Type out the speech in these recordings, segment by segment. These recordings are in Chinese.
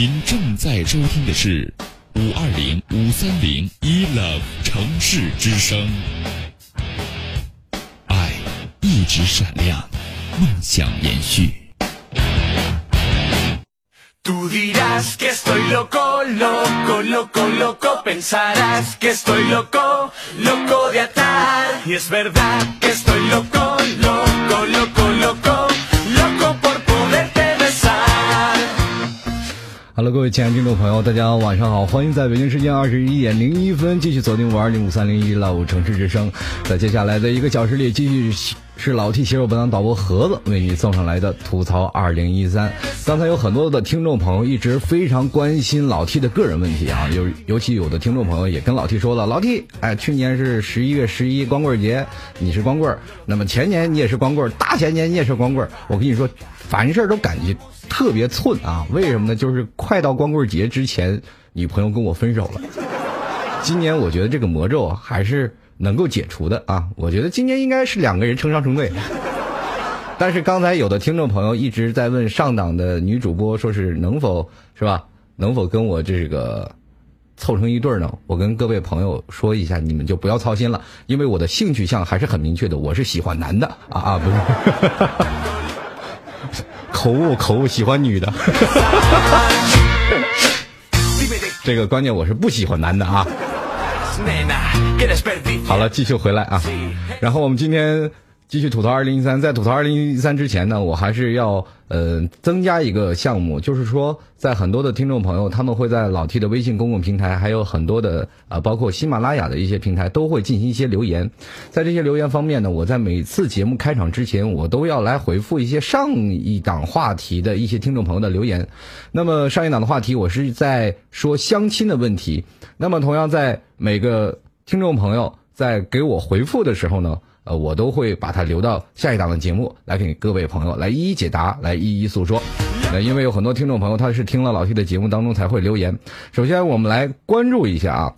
您正在收听的是五二零五三零一 love 城市之声，爱一直闪亮，梦想延续。Hello，各位亲爱的听众朋友，大家晚上好，欢迎在北京时间二十一点零一分继续锁定五二零五三零一 love 城市之声，在接下来的一个小时里，继续是老 T 携手本档导播盒子为你送上来的吐槽二零一三。刚才有很多的听众朋友一直非常关心老 T 的个人问题啊，尤尤其有的听众朋友也跟老 T 说了，老 T，哎，去年是十一月十一光棍节，你是光棍，那么前年你也是光棍，大前年你也是光棍，我跟你说，凡事都感觉特别寸啊，为什么呢？就是快到光棍节之前，女朋友跟我分手了。今年我觉得这个魔咒还是能够解除的啊，我觉得今年应该是两个人成双成对。但是刚才有的听众朋友一直在问上档的女主播，说是能否是吧？能否跟我这个凑成一对儿呢？我跟各位朋友说一下，你们就不要操心了，因为我的性取向还是很明确的，我是喜欢男的啊啊，不是。口误口误，喜欢女的。这个关键我是不喜欢男的啊。好了，继续回来啊。然后我们今天继续吐槽二零一三，在吐槽二零一三之前呢，我还是要呃增加一个项目，就是说，在很多的听众朋友，他们会在老 T 的微信公共平台，还有很多的啊、呃包括喜马拉雅的一些平台，都会进行一些留言。在这些留言方面呢，我在每次节目开场之前，我都要来回复一些上一档话题的一些听众朋友的留言。那么上一档的话题，我是在说相亲的问题。那么同样在每个听众朋友在给我回复的时候呢，呃，我都会把它留到下一档的节目来给各位朋友来一一解答，来一一诉说。那因为有很多听众朋友他是听了老 T 的节目当中才会留言。首先，我们来关注一下啊。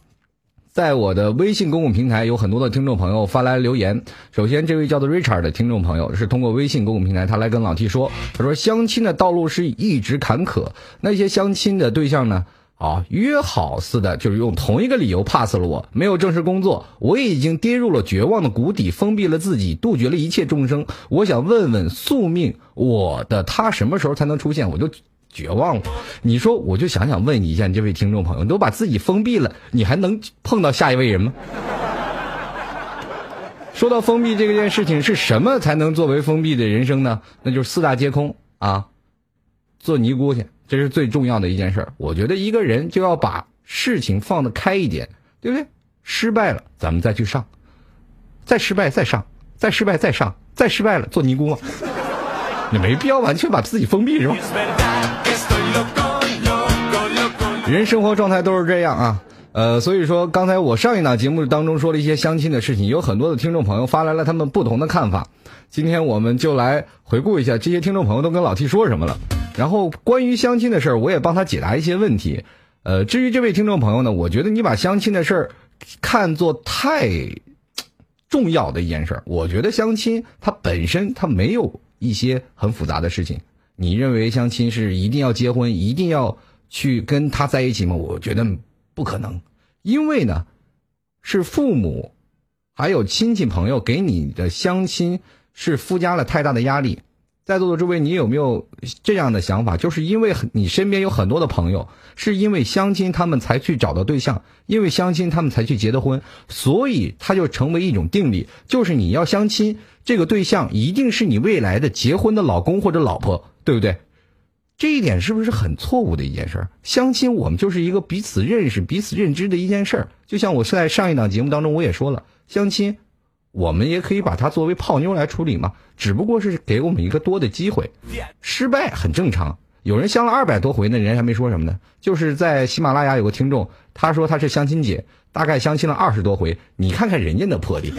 在我的微信公共平台，有很多的听众朋友发来留言。首先，这位叫做 Richard 的听众朋友是通过微信公共平台，他来跟老 T 说，他说相亲的道路是一直坎坷，那些相亲的对象呢，啊，约好似的，就是用同一个理由 pass 了我，没有正式工作，我已经跌入了绝望的谷底，封闭了自己，杜绝了一切众生。我想问问宿命，我的他什么时候才能出现？我就绝望了。你说，我就想想问你一下，你这位听众朋友，你都把自己封闭了，你还能碰到下一位人吗？说到封闭这个件事情，是什么才能作为封闭的人生呢？那就是四大皆空啊，做尼姑去，这是最重要的一件事儿。我觉得一个人就要把事情放得开一点，对不对？失败了，咱们再去上，再失败再上，再失败再上，再失败了做尼姑嘛。你没必要完全把自己封闭是吧？人生活状态都是这样啊。呃，所以说刚才我上一档节目当中说了一些相亲的事情，有很多的听众朋友发来了他们不同的看法。今天我们就来回顾一下这些听众朋友都跟老 T 说什么了。然后关于相亲的事儿，我也帮他解答一些问题。呃，至于这位听众朋友呢，我觉得你把相亲的事儿看作太重要的一件事儿。我觉得相亲它本身它没有一些很复杂的事情。你认为相亲是一定要结婚，一定要去跟他在一起吗？我觉得不可能，因为呢，是父母还有亲戚朋友给你的相亲是附加了太大的压力。在座的诸位，你有没有这样的想法？就是因为你身边有很多的朋友，是因为相亲他们才去找到对象，因为相亲他们才去结的婚，所以它就成为一种定理，就是你要相亲，这个对象一定是你未来的结婚的老公或者老婆，对不对？这一点是不是很错误的一件事儿？相亲我们就是一个彼此认识、彼此认知的一件事儿。就像我在上一档节目当中我也说了，相亲我们也可以把它作为泡妞来处理嘛，只不过是给我们一个多的机会，失败很正常。有人相了二百多回呢，人家还没说什么呢。就是在喜马拉雅有个听众，他说他是相亲姐，大概相亲了二十多回，你看看人家的魄力。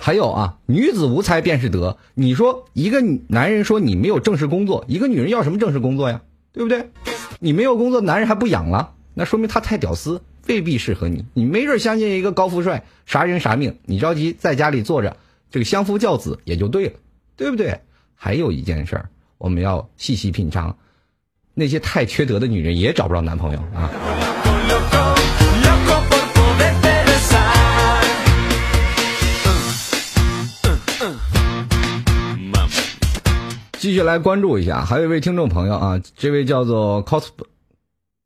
还有啊，女子无才便是德。你说一个男人说你没有正式工作，一个女人要什么正式工作呀？对不对？你没有工作，男人还不养了，那说明他太屌丝，未必适合你。你没准相信一个高富帅，啥人啥命，你着急在家里坐着，这个相夫教子也就对了，对不对？还有一件事儿。我们要细细品尝，那些太缺德的女人也找不着男朋友啊！继续来关注一下，还有一位听众朋友啊，这位叫做 cos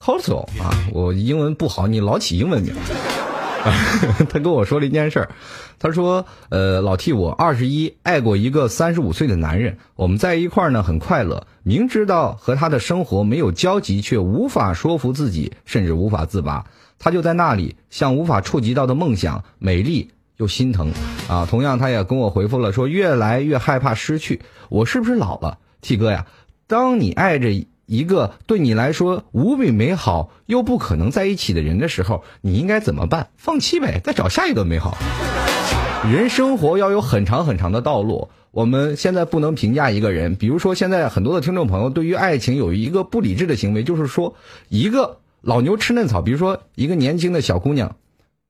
cosmo 啊，我英文不好，你老起英文名。他跟我说了一件事儿，他说：“呃，老 T，我二十一，爱过一个三十五岁的男人，我们在一块儿呢，很快乐。明知道和他的生活没有交集，却无法说服自己，甚至无法自拔。他就在那里，像无法触及到的梦想，美丽又心疼。啊，同样，他也跟我回复了，说越来越害怕失去。我是不是老了，T 哥呀？当你爱着。”一个对你来说无比美好又不可能在一起的人的时候，你应该怎么办？放弃呗，再找下一个美好。人生活要有很长很长的道路。我们现在不能评价一个人，比如说现在很多的听众朋友对于爱情有一个不理智的行为，就是说一个老牛吃嫩草。比如说一个年轻的小姑娘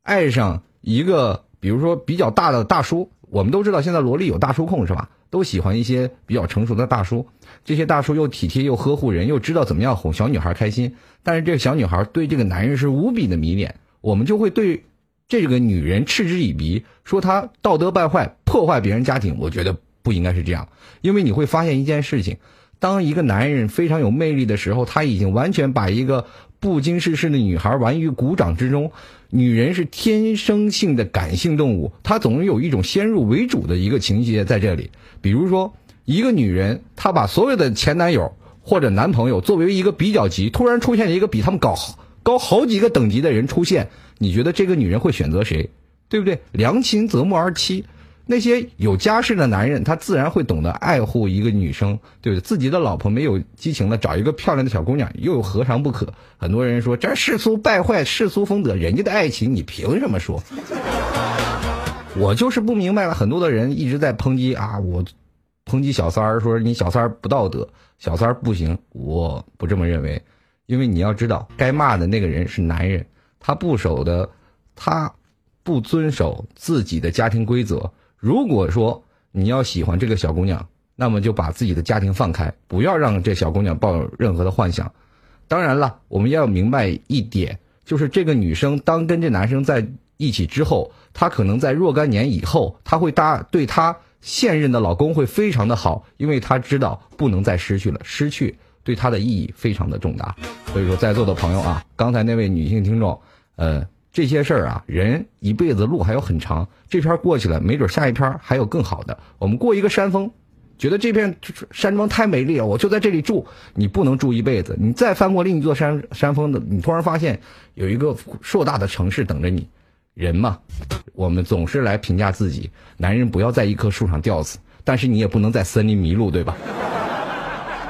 爱上一个，比如说比较大的大叔。我们都知道现在萝莉有大叔控是吧？都喜欢一些比较成熟的大叔。这些大叔又体贴又呵护人，又知道怎么样哄小女孩开心。但是这个小女孩对这个男人是无比的迷恋，我们就会对这个女人嗤之以鼻，说她道德败坏，破坏别人家庭。我觉得不应该是这样，因为你会发现一件事情：当一个男人非常有魅力的时候，他已经完全把一个不经世事的女孩玩于股掌之中。女人是天生性的感性动物，她总有一种先入为主的一个情节在这里，比如说。一个女人，她把所有的前男友或者男朋友作为一个比较级，突然出现一个比他们高高好几个等级的人出现，你觉得这个女人会选择谁？对不对？良禽择木而栖，那些有家室的男人，他自然会懂得爱护一个女生，对不对？自己的老婆没有激情了，找一个漂亮的小姑娘，又有何尝不可？很多人说这世俗败坏世俗风德，人家的爱情你凭什么说？我就是不明白了，很多的人一直在抨击啊，我。抨击小三儿说你小三儿不道德，小三儿不行，我不这么认为，因为你要知道，该骂的那个人是男人，他不守的，他不遵守自己的家庭规则。如果说你要喜欢这个小姑娘，那么就把自己的家庭放开，不要让这小姑娘抱有任何的幻想。当然了，我们要明白一点，就是这个女生当跟这男生在一起之后，她可能在若干年以后，她会搭对她。现任的老公会非常的好，因为她知道不能再失去了，失去对她的意义非常的重大。所以说，在座的朋友啊，刚才那位女性听众，呃，这些事儿啊，人一辈子路还有很长，这篇过去了，没准下一篇还有更好的。我们过一个山峰，觉得这片山庄太美丽了，我就在这里住。你不能住一辈子，你再翻过另一座山山峰的，你突然发现有一个硕大的城市等着你。人嘛，我们总是来评价自己。男人不要在一棵树上吊死，但是你也不能在森林迷路，对吧？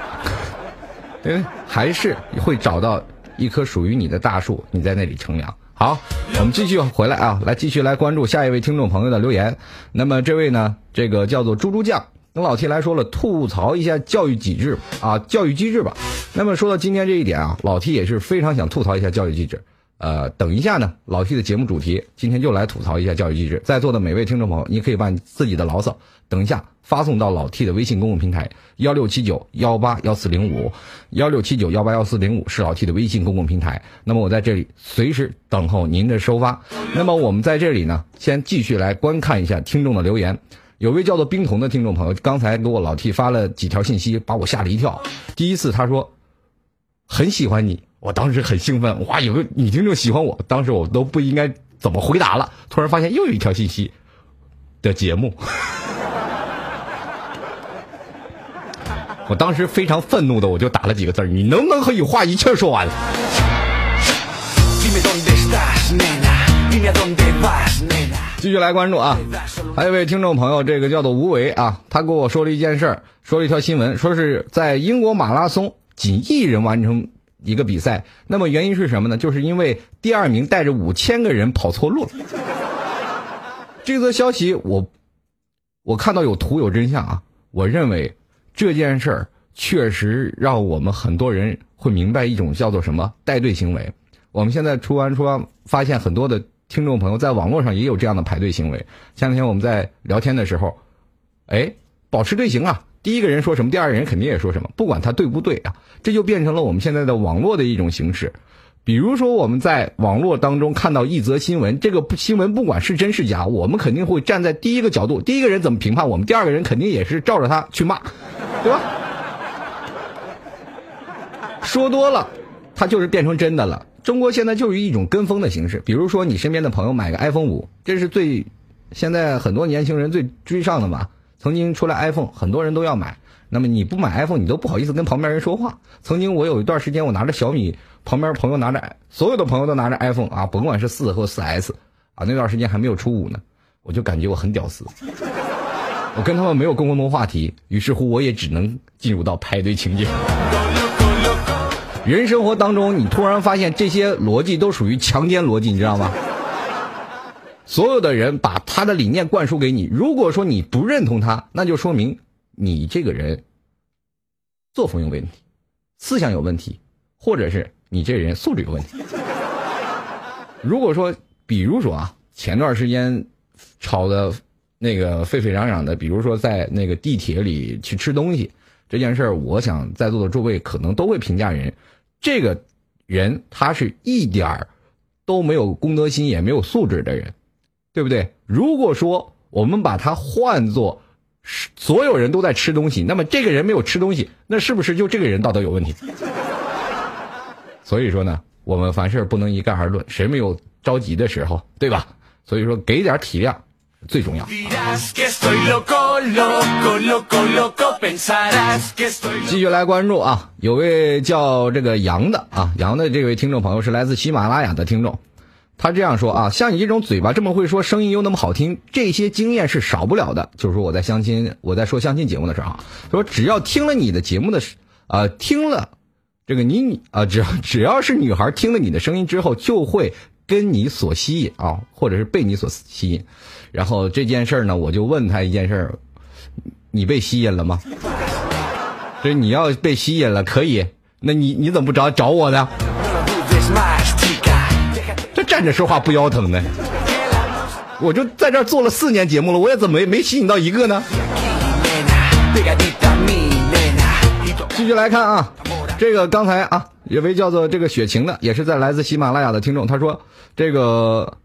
因为还是会找到一棵属于你的大树，你在那里乘凉。好，我们继续回来啊，来继续来关注下一位听众朋友的留言。那么这位呢，这个叫做猪猪酱，跟老 T 来说了，吐槽一下教育机制啊，教育机制吧。那么说到今天这一点啊，老 T 也是非常想吐槽一下教育机制。呃，等一下呢，老 T 的节目主题今天就来吐槽一下教育机制。在座的每位听众朋友，你可以把你自己的牢骚等一下发送到老 T 的微信公众平台幺六七九幺八幺四零五，幺六七九幺八幺四零五是老 T 的微信公共平台。那么我在这里随时等候您的收发。那么我们在这里呢，先继续来观看一下听众的留言。有位叫做冰童的听众朋友，刚才给我老 T 发了几条信息，把我吓了一跳。第一次他说很喜欢你。我当时很兴奋，哇，有个女听众喜欢我，当时我都不应该怎么回答了。突然发现又有一条信息的节目，我当时非常愤怒的，我就打了几个字你能不能和你话一气说完？继续来关注啊，还有一位听众朋友，这个叫做吴为啊，他跟我说了一件事儿，说了一条新闻，说是在英国马拉松仅一人完成一个比赛，那么原因是什么呢？就是因为第二名带着五千个人跑错路了。这则消息我我看到有图有真相啊，我认为这件事儿确实让我们很多人会明白一种叫做什么带队行为。我们现在出完出完发现很多的听众朋友在网络上也有这样的排队行为。前两天我们在聊天的时候，哎，保持队形啊，第一个人说什么，第二个人肯定也说什么，不管他对不对啊，这就变成了我们现在的网络的一种形式。比如说，我们在网络当中看到一则新闻，这个新闻不管是真是假，我们肯定会站在第一个角度，第一个人怎么评判我们，第二个人肯定也是照着他去骂，对吧？说多了，他就是变成真的了。中国现在就是一种跟风的形式，比如说你身边的朋友买个 iPhone 五，这是最现在很多年轻人最追上的嘛。曾经出来 iPhone，很多人都要买。那么你不买 iPhone，你都不好意思跟旁边人说话。曾经我有一段时间，我拿着小米，旁边朋友拿着，所有的朋友都拿着 iPhone 啊，甭管是四或四 S 啊，那段时间还没有出五呢，我就感觉我很屌丝。我跟他们没有共同话题，于是乎我也只能进入到排队情节。人生活当中，你突然发现这些逻辑都属于强奸逻辑，你知道吗？所有的人把他的理念灌输给你，如果说你不认同他，那就说明。你这个人作风有问题，思想有问题，或者是你这人素质有问题。如果说，比如说啊，前段时间吵的那个沸沸扬扬的，比如说在那个地铁里去吃东西这件事儿，我想在座的诸位可能都会评价人，这个人他是一点儿都没有公德心，也没有素质的人，对不对？如果说我们把它换作。所有人都在吃东西，那么这个人没有吃东西，那是不是就这个人道德有问题？所以说呢，我们凡事不能一概而论，谁没有着急的时候，对吧？所以说给点体谅最重要。继续来关注啊，有位叫这个杨的啊，杨的这位听众朋友是来自喜马拉雅的听众。他这样说啊，像你这种嘴巴这么会说，声音又那么好听，这些经验是少不了的。就是说我在相亲，我在说相亲节目的时候，说只要听了你的节目的，啊，听了这个你啊，只要 只要是女孩听了你的声音之后，就会跟你所吸引啊，或者是被你所吸引。然后这件事儿呢，我就问他一件事儿，你被吸引了吗？这你要被吸引了，可以，那你你怎么不找找我呢？站着说话不腰疼呢，我就在这做了四年节目了，我也怎么没没吸引到一个呢？继续来看啊，这个刚才啊，有位叫做这个雪晴的，也是在来自喜马拉雅的听众，他说这个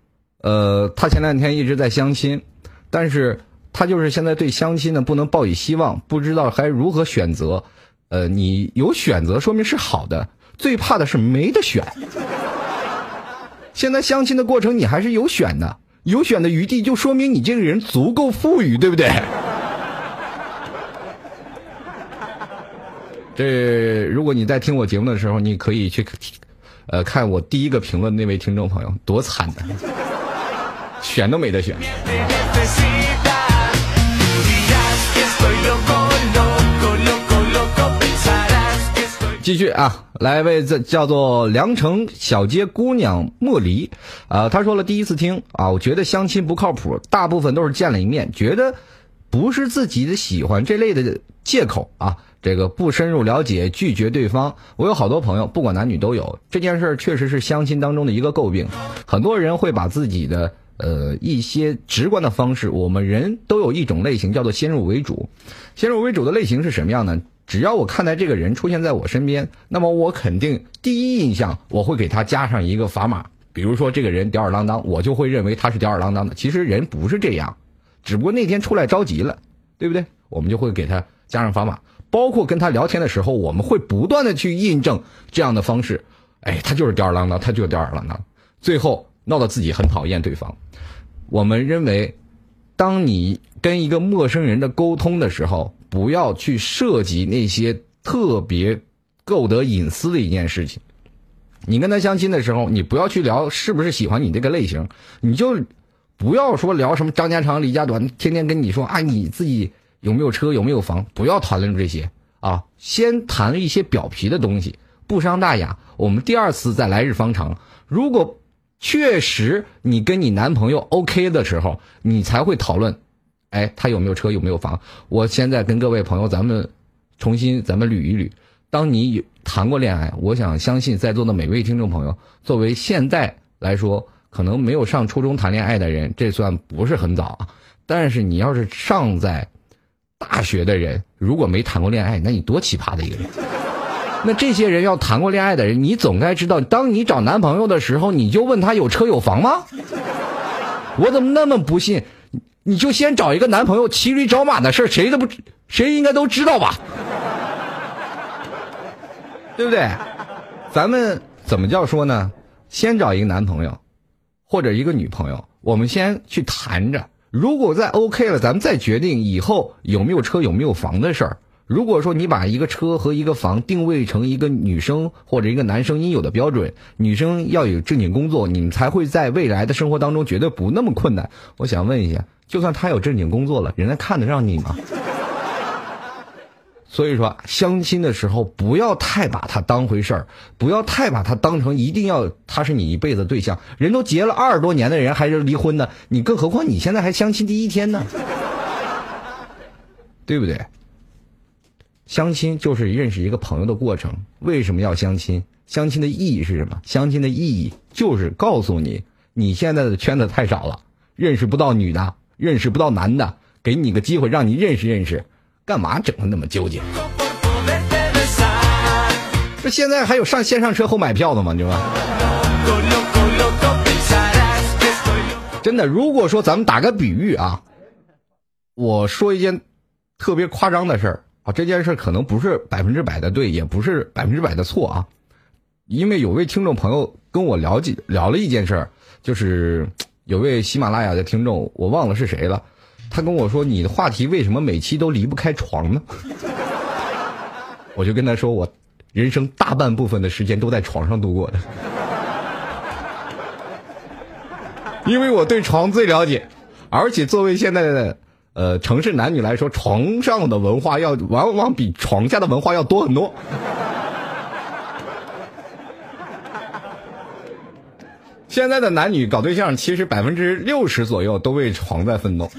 呃，他前两天一直在相亲，但是他就是现在对相亲呢不能抱以希望，不知道该如何选择。呃，你有选择说明是好的，最怕的是没得选。现在相亲的过程你还是有选的，有选的余地，就说明你这个人足够富裕，对不对？这如果你在听我节目的时候，你可以去，呃，看我第一个评论那位听众朋友多惨的，选都没得选。继续啊，来位这叫做凉城小街姑娘莫离，啊，他说了第一次听啊，我觉得相亲不靠谱，大部分都是见了一面，觉得不是自己的喜欢这类的借口啊，这个不深入了解拒绝对方。我有好多朋友，不管男女都有这件事儿，确实是相亲当中的一个诟病。很多人会把自己的呃一些直观的方式，我们人都有一种类型叫做先入为主，先入为主的类型是什么样呢？只要我看待这个人出现在我身边，那么我肯定第一印象我会给他加上一个砝码。比如说这个人吊儿郎当，我就会认为他是吊儿郎当的。其实人不是这样，只不过那天出来着急了，对不对？我们就会给他加上砝码。包括跟他聊天的时候，我们会不断的去印证这样的方式。哎，他就是吊儿郎当，他就是吊儿郎当，最后闹得自己很讨厌对方。我们认为，当你跟一个陌生人的沟通的时候，不要去涉及那些特别够得隐私的一件事情。你跟他相亲的时候，你不要去聊是不是喜欢你这个类型，你就不要说聊什么张家长李家短，天天跟你说啊你自己有没有车有没有房，不要谈论这些啊，先谈一些表皮的东西，不伤大雅。我们第二次再来日方长。如果确实你跟你男朋友 OK 的时候，你才会讨论，哎，他有没有车有没有房。我现在跟各位朋友，咱们重新咱们捋一捋。当你有谈过恋爱，我想相信在座的每位听众朋友，作为现在来说，可能没有上初中谈恋爱的人，这算不是很早啊。但是你要是上在大学的人，如果没谈过恋爱，那你多奇葩的一个人。那这些人要谈过恋爱的人，你总该知道，当你找男朋友的时候，你就问他有车有房吗？我怎么那么不信？你就先找一个男朋友，骑驴找马的事谁都不，谁应该都知道吧？对不对？咱们怎么叫说呢？先找一个男朋友，或者一个女朋友，我们先去谈着。如果再 OK 了，咱们再决定以后有没有车、有没有房的事儿。如果说你把一个车和一个房定位成一个女生或者一个男生应有的标准，女生要有正经工作，你们才会在未来的生活当中绝对不那么困难。我想问一下，就算他有正经工作了，人家看得上你吗？所以说，相亲的时候不要太把他当回事儿，不要太把他当成一定要他是你一辈子对象。人都结了二十多年的人还是离婚的，你更何况你现在还相亲第一天呢，对不对？相亲就是认识一个朋友的过程。为什么要相亲？相亲的意义是什么？相亲的意义就是告诉你，你现在的圈子太少了，认识不到女的，认识不到男的，给你个机会让你认识认识。干嘛整的那么纠结？这现在还有上先上车后买票的吗？你说？真的，如果说咱们打个比喻啊，我说一件特别夸张的事儿啊，这件事可能不是百分之百的对，也不是百分之百的错啊，因为有位听众朋友跟我聊几聊了一件事儿，就是有位喜马拉雅的听众，我忘了是谁了。他跟我说：“你的话题为什么每期都离不开床呢？” 我就跟他说：“我人生大半部分的时间都在床上度过的，因为我对床最了解，而且作为现在的呃城市男女来说，床上的文化要往往比床下的文化要多很多。现在的男女搞对象，其实百分之六十左右都为床在奋斗。”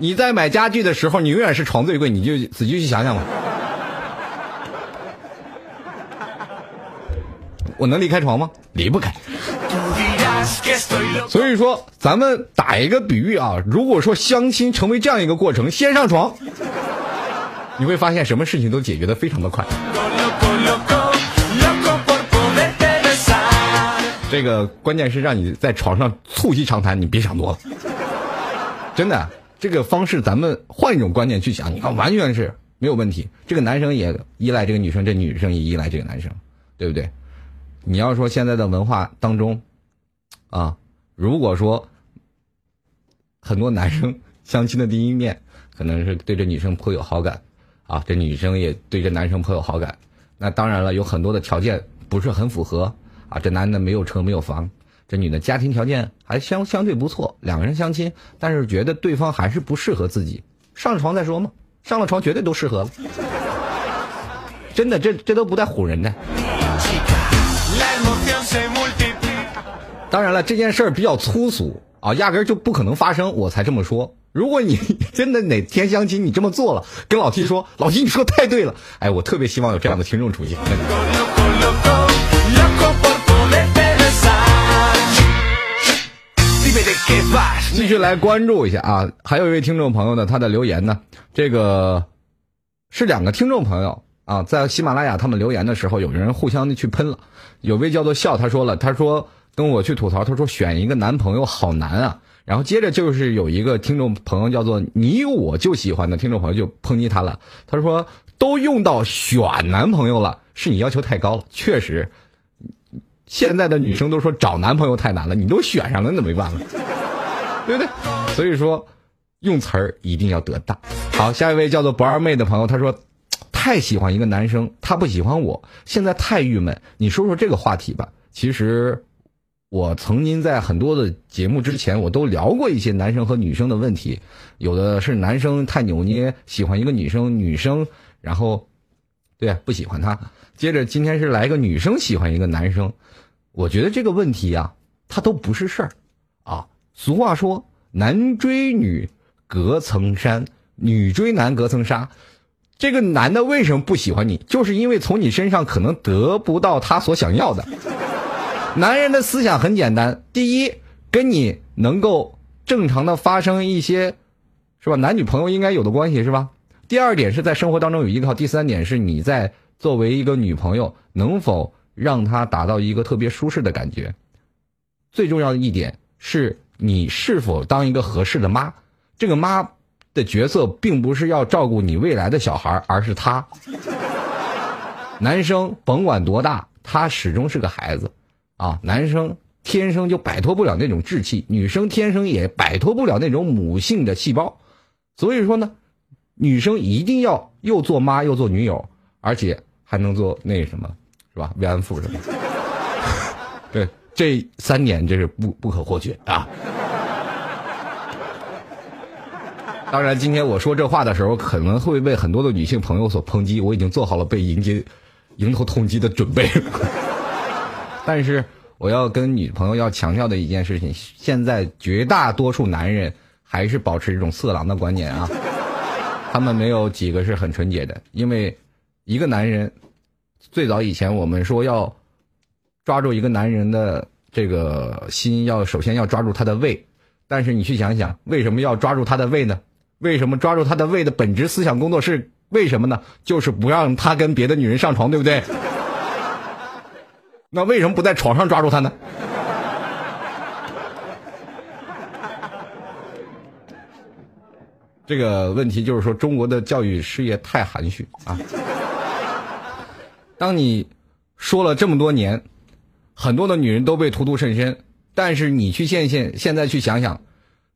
你在买家具的时候，你永远是床最贵，你就仔细去想想吧。我能离开床吗？离不开。所以说，咱们打一个比喻啊，如果说相亲成为这样一个过程，先上床，你会发现什么事情都解决的非常的快。这个关键是让你在床上促膝长谈，你别想多了，真的。这个方式，咱们换一种观念去想，你看完全是没有问题。这个男生也依赖这个女生，这女生也依赖这个男生，对不对？你要说现在的文化当中，啊，如果说很多男生相亲的第一面可能是对这女生颇有好感，啊，这女生也对这男生颇有好感，那当然了，有很多的条件不是很符合，啊，这男的没有车没有房。这女的家庭条件还相相对不错，两个人相亲，但是觉得对方还是不适合自己，上床再说嘛，上了床绝对都适合了，真的，这这都不带唬人的。当然了，这件事儿比较粗俗啊，压根儿就不可能发生，我才这么说。如果你 真的哪天相亲你这么做了，跟老 T 说，老 T 你说太对了，哎，我特别希望有这样的听众出现。继续来关注一下啊，还有一位听众朋友呢，他的留言呢，这个是两个听众朋友啊，在喜马拉雅他们留言的时候，有人互相的去喷了。有位叫做笑，他说了，他说跟我去吐槽，他说选一个男朋友好难啊。然后接着就是有一个听众朋友叫做你我就喜欢的听众朋友就抨击他了，他说都用到选男朋友了，是你要求太高了，确实。现在的女生都说找男朋友太难了，你都选上了，那没办法，对不对？所以说，用词儿一定要得当。好，下一位叫做不二妹的朋友，他说太喜欢一个男生，他不喜欢我，现在太郁闷。你说说这个话题吧。其实，我曾经在很多的节目之前，我都聊过一些男生和女生的问题，有的是男生太扭捏，喜欢一个女生，女生然后对不喜欢他。接着今天是来一个女生喜欢一个男生，我觉得这个问题呀、它都不是事儿啊。俗话说，男追女隔层山，女追男隔层纱。这个男的为什么不喜欢你？就是因为从你身上可能得不到他所想要的。男人的思想很简单，第一，跟你能够正常的发生一些，是吧？男女朋友应该有的关系，是吧？第二点是在生活当中有依靠，第三点是你在作为一个女朋友，能否让他达到一个特别舒适的感觉？最重要的一点是你是否当一个合适的妈。这个妈的角色并不是要照顾你未来的小孩，而是他。男生甭管多大，他始终是个孩子。啊，男生天生就摆脱不了那种稚气，女生天生也摆脱不了那种母性的细胞，所以说呢，女生一定要又做妈又做女友，而且还能做那什么，是吧？慰安妇什么？对，这三点这是不不可或缺啊。当然，今天我说这话的时候，可能会被很多的女性朋友所抨击，我已经做好了被迎接迎头痛击的准备。但是我要跟女朋友要强调的一件事情，现在绝大多数男人还是保持这种色狼的观念啊，他们没有几个是很纯洁的，因为一个男人最早以前我们说要抓住一个男人的这个心，要首先要抓住他的胃，但是你去想想，为什么要抓住他的胃呢？为什么抓住他的胃的本质思想工作是为什么呢？就是不让他跟别的女人上床，对不对？那为什么不在床上抓住他呢？这个问题就是说，中国的教育事业太含蓄啊！当你说了这么多年，很多的女人都被荼毒甚深，但是你去现现现在去想想，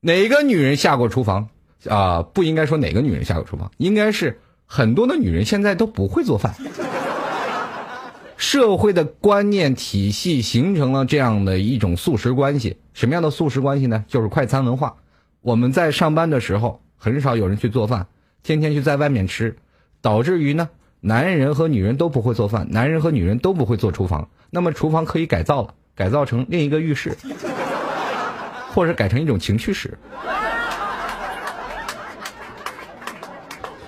哪个女人下过厨房啊？不应该说哪个女人下过厨房，应该是很多的女人现在都不会做饭。社会的观念体系形成了这样的一种素食关系，什么样的素食关系呢？就是快餐文化。我们在上班的时候，很少有人去做饭，天天去在外面吃，导致于呢，男人和女人都不会做饭，男人和女人都不会做厨房。那么厨房可以改造了，改造成另一个浴室，或者改成一种情趣室。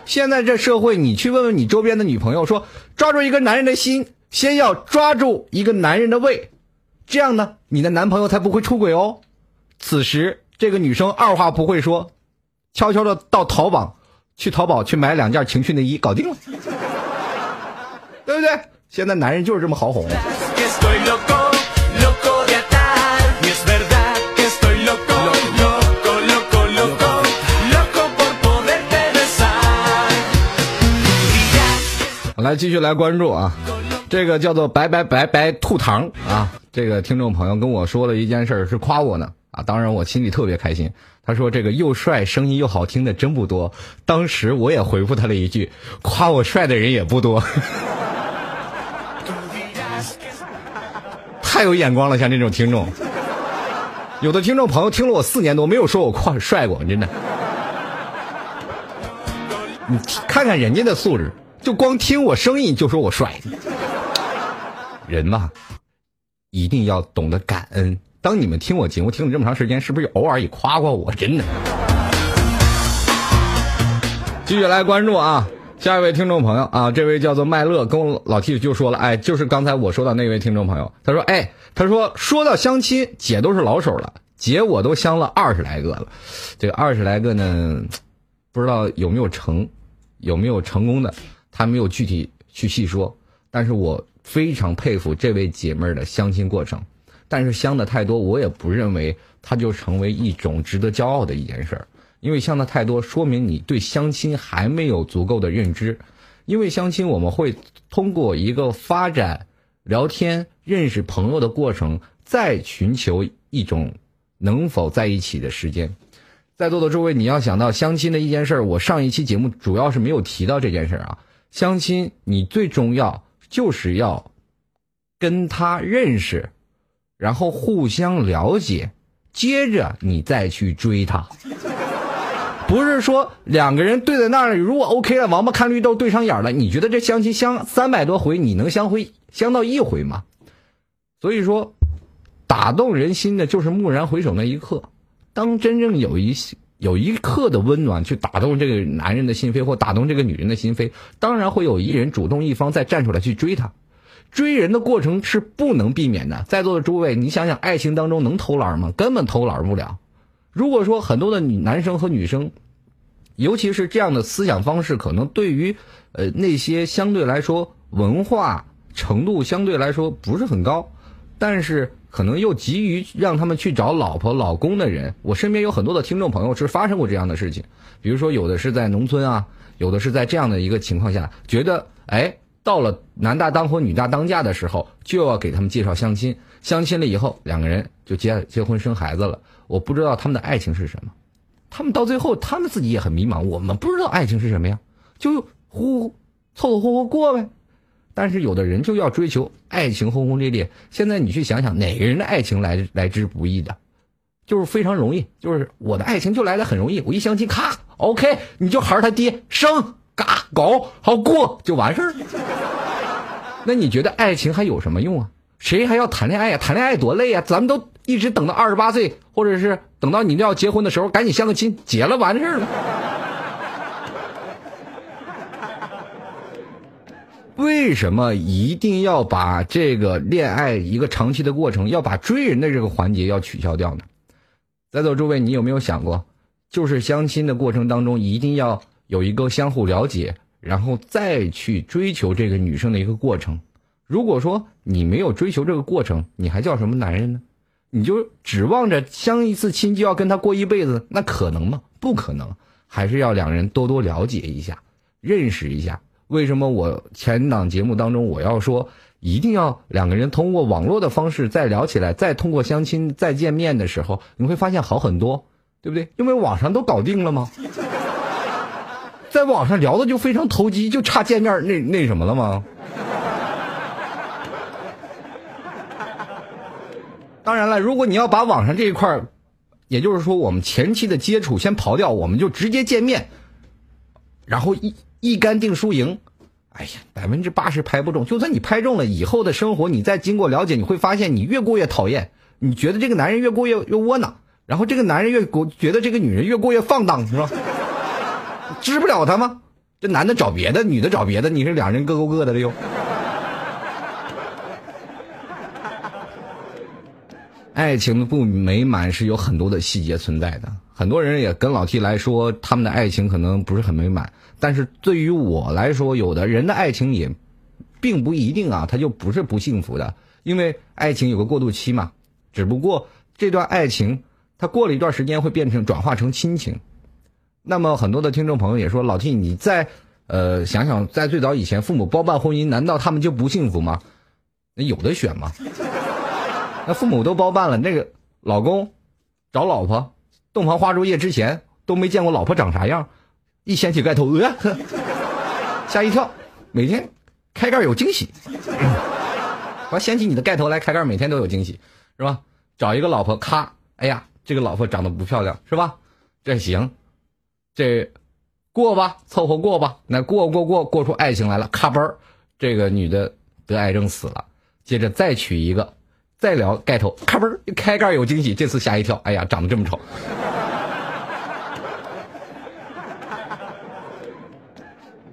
现在这社会，你去问问你周边的女朋友，说抓住一个男人的心。先要抓住一个男人的胃，这样呢，你的男朋友才不会出轨哦。此时，这个女生二话不会说，悄悄的到淘宝去淘宝去买两件情趣内衣，搞定了，对不对？现在男人就是这么好哄。我来继续来关注啊，这个叫做白白白白兔糖啊，这个听众朋友跟我说了一件事儿，是夸我呢。啊，当然我心里特别开心。他说这个又帅声音又好听的真不多，当时我也回复他了一句，夸我帅的人也不多，太有眼光了，像这种听众。有的听众朋友听了我四年多，没有说我夸帅过，真的。你看看人家的素质，就光听我声音就说我帅。人嘛，一定要懂得感恩。当你们听我节目听了这么长时间，是不是偶尔也夸夸我？真的。继续来关注啊，下一位听众朋友啊，这位叫做麦乐，跟我老 T 就说了，哎，就是刚才我说到那位听众朋友，他说，哎，他说说到相亲，姐都是老手了，姐我都相了二十来个了，这个二十来个呢，不知道有没有成，有没有成功的，他没有具体去细说，但是我非常佩服这位姐妹儿的相亲过程，但是相的太多，我也不认为它就成为一种值得骄傲的一件事儿，因为相的太多，说明你对相亲还没有足够的认知，因为相亲我们会通过一个发展、聊天、认识朋友的过程，再寻求一种能否在一起的时间。在座的诸位，你要想到相亲的一件事儿，我上一期节目主要是没有提到这件事儿啊。相亲，你最重要就是要跟他认识，然后互相了解，接着你再去追他。不是说两个人对在那儿，如果 OK 了，王八看绿豆对上眼了，你觉得这相亲相三百多回，你能相会相到一回吗？所以说，打动人心的就是蓦然回首那一刻。当真正有一有一刻的温暖去打动这个男人的心扉，或打动这个女人的心扉，当然会有一人主动一方再站出来去追她。追人的过程是不能避免的。在座的诸位，你想想，爱情当中能偷懒吗？根本偷懒不了。如果说很多的女男生和女生，尤其是这样的思想方式，可能对于呃那些相对来说文化程度相对来说不是很高，但是可能又急于让他们去找老婆老公的人，我身边有很多的听众朋友是发生过这样的事情。比如说，有的是在农村啊，有的是在这样的一个情况下，觉得哎。到了男大当婚女大当嫁的时候，就要给他们介绍相亲。相亲了以后，两个人就结结婚生孩子了。我不知道他们的爱情是什么，他们到最后他们自己也很迷茫。我们不知道爱情是什么呀，就呼凑凑合合过呗。但是有的人就要追求爱情轰轰烈烈。现在你去想想，哪个人的爱情来来之不易的，就是非常容易。就是我的爱情就来的很容易，我一相亲，咔，OK，你就孩他爹生。嘎狗好过就完事儿，那你觉得爱情还有什么用啊？谁还要谈恋爱呀？谈恋爱多累呀！咱们都一直等到二十八岁，或者是等到你要结婚的时候，赶紧相个亲，结了完事儿了。为什么一定要把这个恋爱一个长期的过程，要把追人的这个环节要取消掉呢？在座诸位，你有没有想过，就是相亲的过程当中，一定要。有一个相互了解，然后再去追求这个女生的一个过程。如果说你没有追求这个过程，你还叫什么男人呢？你就指望着相一次亲就要跟他过一辈子，那可能吗？不可能，还是要两人多多了解一下，认识一下。为什么我前档节目当中我要说，一定要两个人通过网络的方式再聊起来，再通过相亲再见面的时候，你会发现好很多，对不对？因为网上都搞定了吗？在网上聊的就非常投机，就差见面那那什么了吗？当然了，如果你要把网上这一块，也就是说我们前期的接触先刨掉，我们就直接见面，然后一一杆定输赢。哎呀，百分之八十拍不中，就算你拍中了，以后的生活你再经过了解，你会发现你越过越讨厌，你觉得这个男人越过越越窝囊，然后这个男人越过觉得这个女人越过越放荡，是吧？治不了他吗？这男的找别的，女的找别的，你是两人各过各的了又。爱情的不美满是有很多的细节存在的，很多人也跟老 T 来说，他们的爱情可能不是很美满。但是对于我来说，有的人的爱情也，并不一定啊，他就不是不幸福的，因为爱情有个过渡期嘛。只不过这段爱情，它过了一段时间会变成转化成亲情。那么很多的听众朋友也说，老 T，你在呃想想，在最早以前，父母包办婚姻，难道他们就不幸福吗？那有的选吗？那父母都包办了，那个老公找老婆，洞房花烛夜之前都没见过老婆长啥样，一掀起盖头，呃，吓一跳，每天开盖有惊喜，我掀起你的盖头来开盖，每天都有惊喜，是吧？找一个老婆，咔，哎呀，这个老婆长得不漂亮，是吧？这行。这过吧，凑合过吧。那过过过过出爱情来了，咔嘣，这个女的得癌症死了。接着再娶一个，再聊盖头，咔嘣儿开盖有惊喜，这次吓一跳，哎呀，长得这么丑。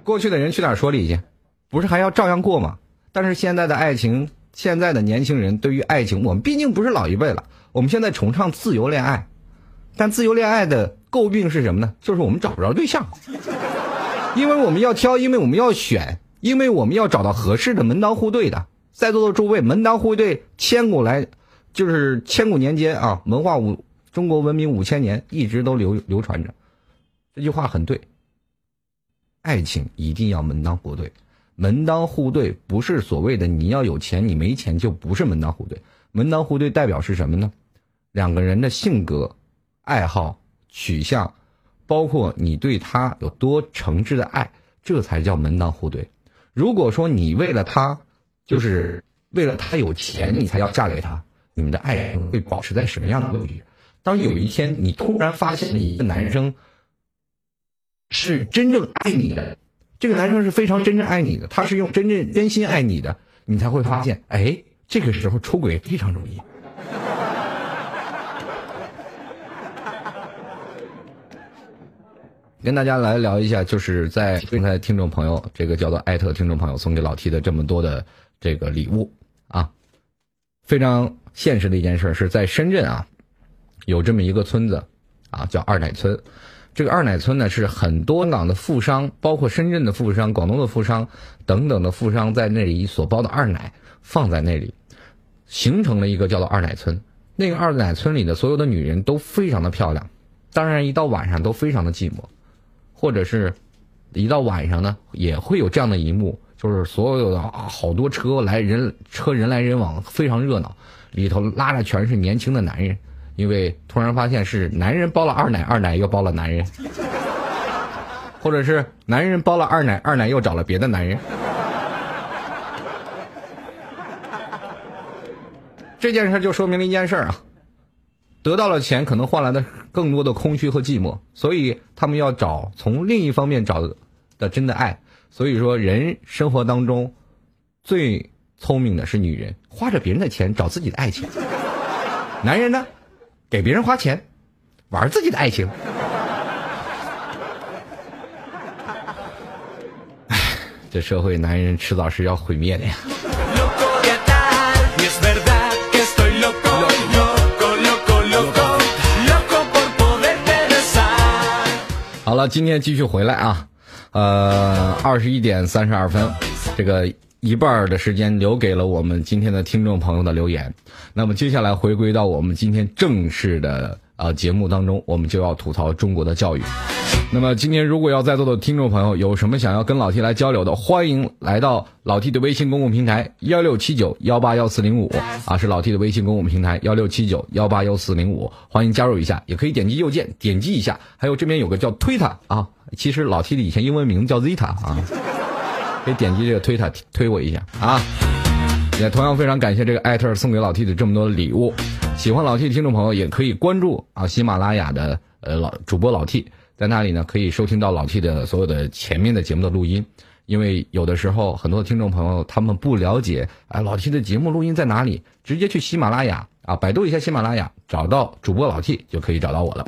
过去的人去哪儿说理去？不是还要照样过吗？但是现在的爱情，现在的年轻人对于爱情，我们毕竟不是老一辈了。我们现在崇尚自由恋爱，但自由恋爱的。诟病是什么呢？就是我们找不着对象，因为我们要挑，因为我们要选，因为我们要找到合适的门当户对的。在座的诸位，门当户对，千古来就是千古年间啊，文化五中国文明五千年一直都流流传着。这句话很对，爱情一定要门当户对。门当户对不是所谓的你要有钱，你没钱就不是门当户对。门当户对代表是什么呢？两个人的性格、爱好。取向，包括你对他有多诚挚的爱，这才叫门当户对。如果说你为了他，就是为了他有钱，你才要嫁给他，你们的爱情会保持在什么样的位置。当有一天你突然发现了一个男生是真正爱你的，这个男生是非常真正爱你的，他是用真正真心爱你的，你才会发现，哎，这个时候出轨非常容易。跟大家来聊一下，就是在刚才听众朋友，这个叫做艾特听众朋友送给老 T 的这么多的这个礼物啊，非常现实的一件事是在深圳啊，有这么一个村子啊，叫二奶村。这个二奶村呢，是很多港的富商，包括深圳的富商、广东的富商等等的富商在那里所包的二奶放在那里，形成了一个叫做二奶村。那个二奶村里的所有的女人都非常的漂亮，当然一到晚上都非常的寂寞。或者是，一到晚上呢，也会有这样的一幕，就是所有的好多车来人车人来人往，非常热闹，里头拉的全是年轻的男人，因为突然发现是男人包了二奶，二奶又包了男人，或者是男人包了二奶，二奶又找了别的男人。这件事就说明了一件事啊。得到了钱，可能换来的更多的空虚和寂寞，所以他们要找从另一方面找的真的爱。所以说，人生活当中最聪明的是女人，花着别人的钱找自己的爱情；男人呢，给别人花钱玩自己的爱情。唉，这社会男人迟早是要毁灭的呀。好了，今天继续回来啊，呃，二十一点三十二分，这个一半的时间留给了我们今天的听众朋友的留言。那么接下来回归到我们今天正式的呃节目当中，我们就要吐槽中国的教育。那么今天如果要在座的听众朋友有什么想要跟老 T 来交流的，欢迎来到老 T 的微信公共平台幺六七九幺八幺四零五啊，是老 T 的微信公共平台幺六七九幺八幺四零五，欢迎加入一下，也可以点击右键点击一下，还有这边有个叫推塔啊，其实老 T 的以前英文名字叫 Zeta 啊，可以点击这个推塔推我一下啊，也同样非常感谢这个艾特送给老 T 的这么多礼物，喜欢老 T 的听众朋友也可以关注啊喜马拉雅的呃老主播老 T。在那里呢，可以收听到老 T 的所有的前面的节目的录音，因为有的时候很多听众朋友他们不了解，哎，老 T 的节目录音在哪里？直接去喜马拉雅啊，百度一下喜马拉雅，找到主播老 T 就可以找到我了。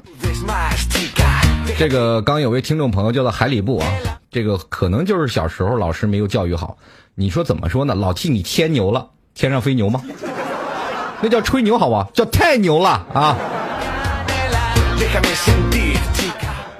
这个刚有位听众朋友叫做海里布啊，这个可能就是小时候老师没有教育好。你说怎么说呢？老 T 你天牛了，天上飞牛吗？那叫吹牛好吧？叫太牛了啊！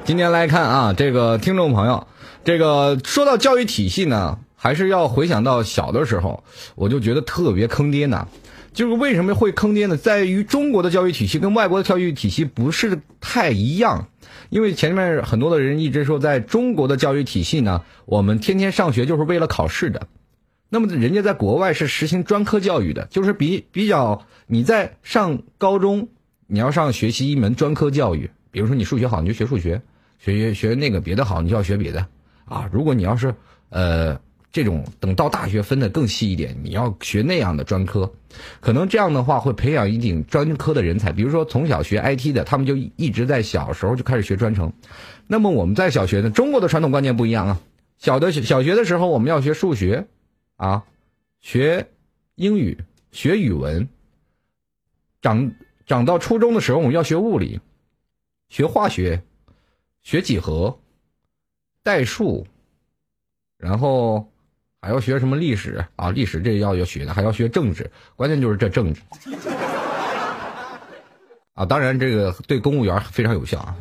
今天来看啊，这个听众朋友，这个说到教育体系呢，还是要回想到小的时候，我就觉得特别坑爹呢。就是为什么会坑爹呢？在于中国的教育体系跟外国的教育体系不是太一样。因为前面很多的人一直说，在中国的教育体系呢，我们天天上学就是为了考试的。那么人家在国外是实行专科教育的，就是比比较你在上高中，你要上学习一门专科教育，比如说你数学好，你就学数学。学学学那个别的好，你就要学别的，啊！如果你要是，呃，这种等到大学分的更细一点，你要学那样的专科，可能这样的话会培养一定专科的人才。比如说从小学 IT 的，他们就一直在小时候就开始学专程。那么我们在小学呢，中国的传统观念不一样啊。小的小学的时候我们要学数学，啊，学英语，学语文。长长到初中的时候我们要学物理，学化学。学几何、代数，然后还要学什么历史啊？历史这要要学的，还要学政治，关键就是这政治啊！当然，这个对公务员非常有效啊。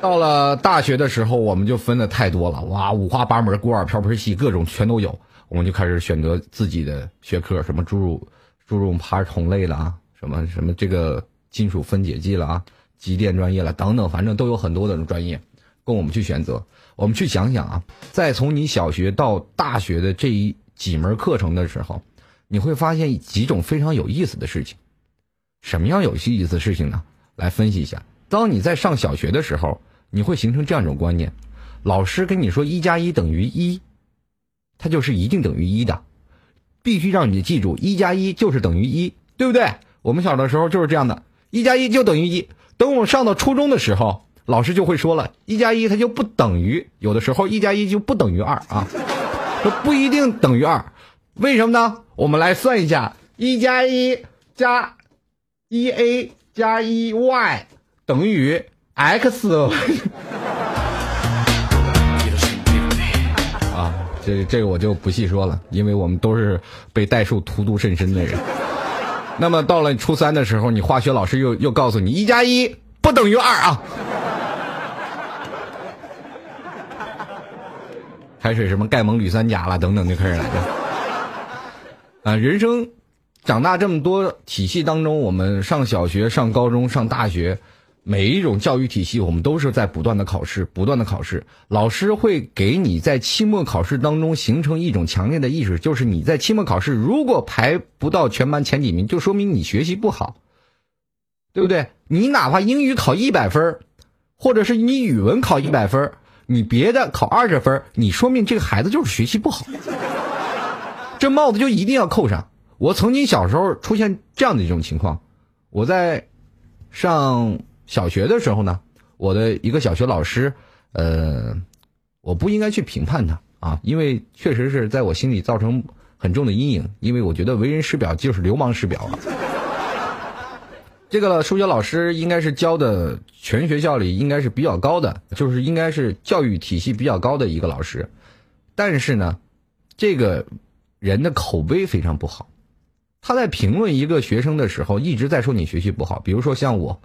到了大学的时候，我们就分的太多了，哇，五花八门、锅碗瓢盆系各种全都有，我们就开始选择自己的学科，什么注入注入爬虫类啦，什么什么这个。金属分解剂了啊，机电专业了等等，反正都有很多的专业供我们去选择。我们去想想啊，在从你小学到大学的这一几门课程的时候，你会发现几种非常有意思的事情。什么样有意思的事情呢？来分析一下。当你在上小学的时候，你会形成这样一种观念：老师跟你说一加一等于一，它就是一定等于一的。必须让你记住，一加一就是等于一，对不对？我们小的时候就是这样的，一加一就等于一。等我上到初中的时候，老师就会说了，一加一它就不等于，有的时候一加一就不等于二啊，这不一定等于二，为什么呢？我们来算一下，一加一加一 a 加一 y 等于 x。啊，这这个我就不细说了，因为我们都是被代数荼毒甚深的人。那么到了初三的时候，你化学老师又又告诉你，一加一不等于二啊。开始什么钙锰铝三甲了等等就开始来着。啊，人生长大这么多体系当中，我们上小学、上高中、上大学。每一种教育体系，我们都是在不断的考试，不断的考试。老师会给你在期末考试当中形成一种强烈的意识，就是你在期末考试如果排不到全班前几名，就说明你学习不好，对不对？你哪怕英语考一百分，或者是你语文考一百分，你别的考二十分，你说明这个孩子就是学习不好。这帽子就一定要扣上。我曾经小时候出现这样的一种情况，我在上。小学的时候呢，我的一个小学老师，呃，我不应该去评判他啊，因为确实是在我心里造成很重的阴影，因为我觉得为人师表就是流氓师表啊。这个数学老师应该是教的全学校里应该是比较高的，就是应该是教育体系比较高的一个老师，但是呢，这个人的口碑非常不好，他在评论一个学生的时候一直在说你学习不好，比如说像我。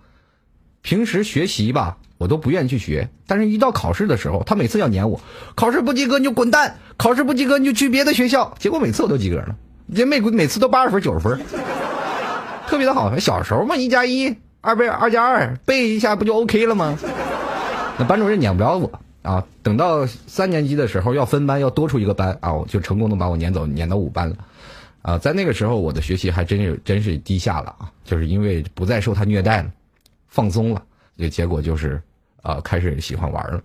平时学习吧，我都不愿意去学，但是一到考试的时候，他每次要撵我，考试不及格你就滚蛋，考试不及格你就去别的学校。结果每次我都及格了，这每每次都八十分九十分，特别的好。小时候嘛，一加一，二倍二加二，背一下不就 OK 了吗？那班主任撵不了我啊。等到三年级的时候要分班，要多出一个班啊，我就成功的把我撵走，撵到五班了。啊，在那个时候我的学习还真是真是低下了啊，就是因为不再受他虐待了。放松了，这结果就是，啊，开始喜欢玩了。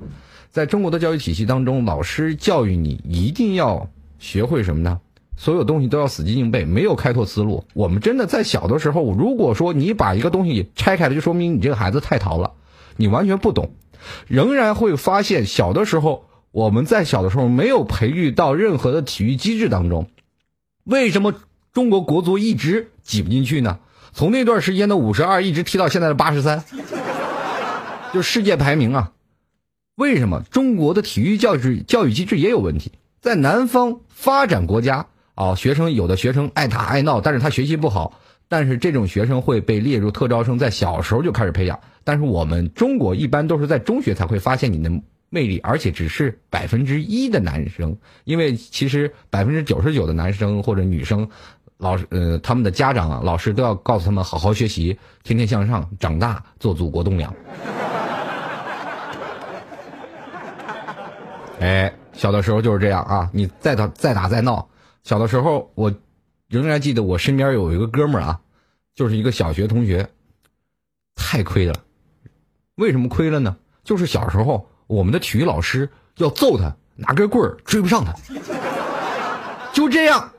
在中国的教育体系当中，老师教育你一定要学会什么呢？所有东西都要死记硬背，没有开拓思路。我们真的在小的时候，如果说你把一个东西拆开了，就说明你这个孩子太淘了，你完全不懂，仍然会发现小的时候我们在小的时候没有培育到任何的体育机制当中。为什么中国国足一直挤不进去呢？从那段时间的五十二一直踢到现在的八十三，就世界排名啊？为什么中国的体育教育教育机制也有问题？在南方发展国家啊，学生有的学生爱打爱闹，但是他学习不好，但是这种学生会被列入特招生，在小时候就开始培养。但是我们中国一般都是在中学才会发现你的魅力，而且只是百分之一的男生，因为其实百分之九十九的男生或者女生。老师，呃，他们的家长啊，老师都要告诉他们好好学习，天天向上，长大做祖国栋梁。哎，小的时候就是这样啊！你再打再打再闹，小的时候我仍然记得我身边有一个哥们儿啊，就是一个小学同学，太亏了。为什么亏了呢？就是小时候我们的体育老师要揍他，拿根棍儿追不上他，就这样。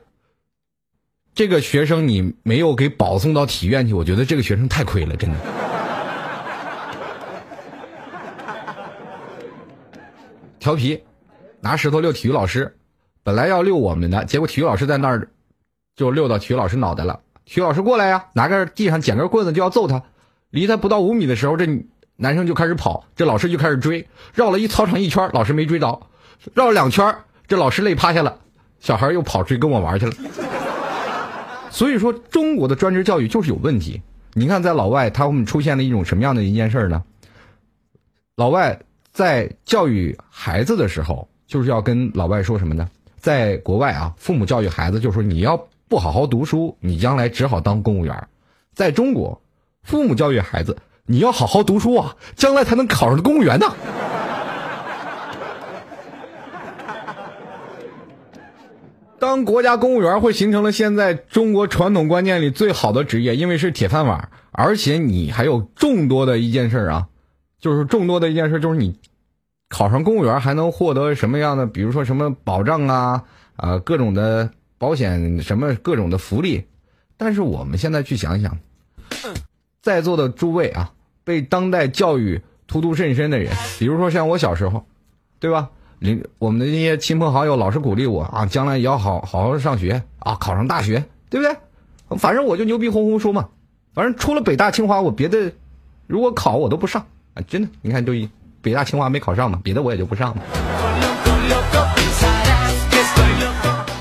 这个学生你没有给保送到体院去，我觉得这个学生太亏了，真的。调皮，拿石头溜体育老师，本来要溜我们的，结果体育老师在那儿就溜到体育老师脑袋了。体育老师过来呀，拿个地上捡根棍子就要揍他，离他不到五米的时候，这男生就开始跑，这老师就开始追，绕了一操场一圈，老师没追着，绕了两圈，这老师累趴下了，小孩又跑出去跟我玩去了。所以说，中国的专职教育就是有问题。你看，在老外，他们出现了一种什么样的一件事呢？老外在教育孩子的时候，就是要跟老外说什么呢？在国外啊，父母教育孩子就说：“你要不好好读书，你将来只好当公务员。”在中国，父母教育孩子：“你要好好读书啊，将来才能考上公务员呢。”当国家公务员会形成了现在中国传统观念里最好的职业，因为是铁饭碗，而且你还有众多的一件事啊，就是众多的一件事，就是你考上公务员还能获得什么样的，比如说什么保障啊啊各种的保险什么各种的福利，但是我们现在去想想，在座的诸位啊，被当代教育荼毒甚深的人，比如说像我小时候，对吧？邻我们的那些亲朋好友老是鼓励我啊，将来也要好好好上学啊，考上大学，对不对？反正我就牛逼哄哄说嘛，反正除了北大清华，我别的如果考我都不上啊，真的，你看就北大清华没考上嘛，别的我也就不上嘛。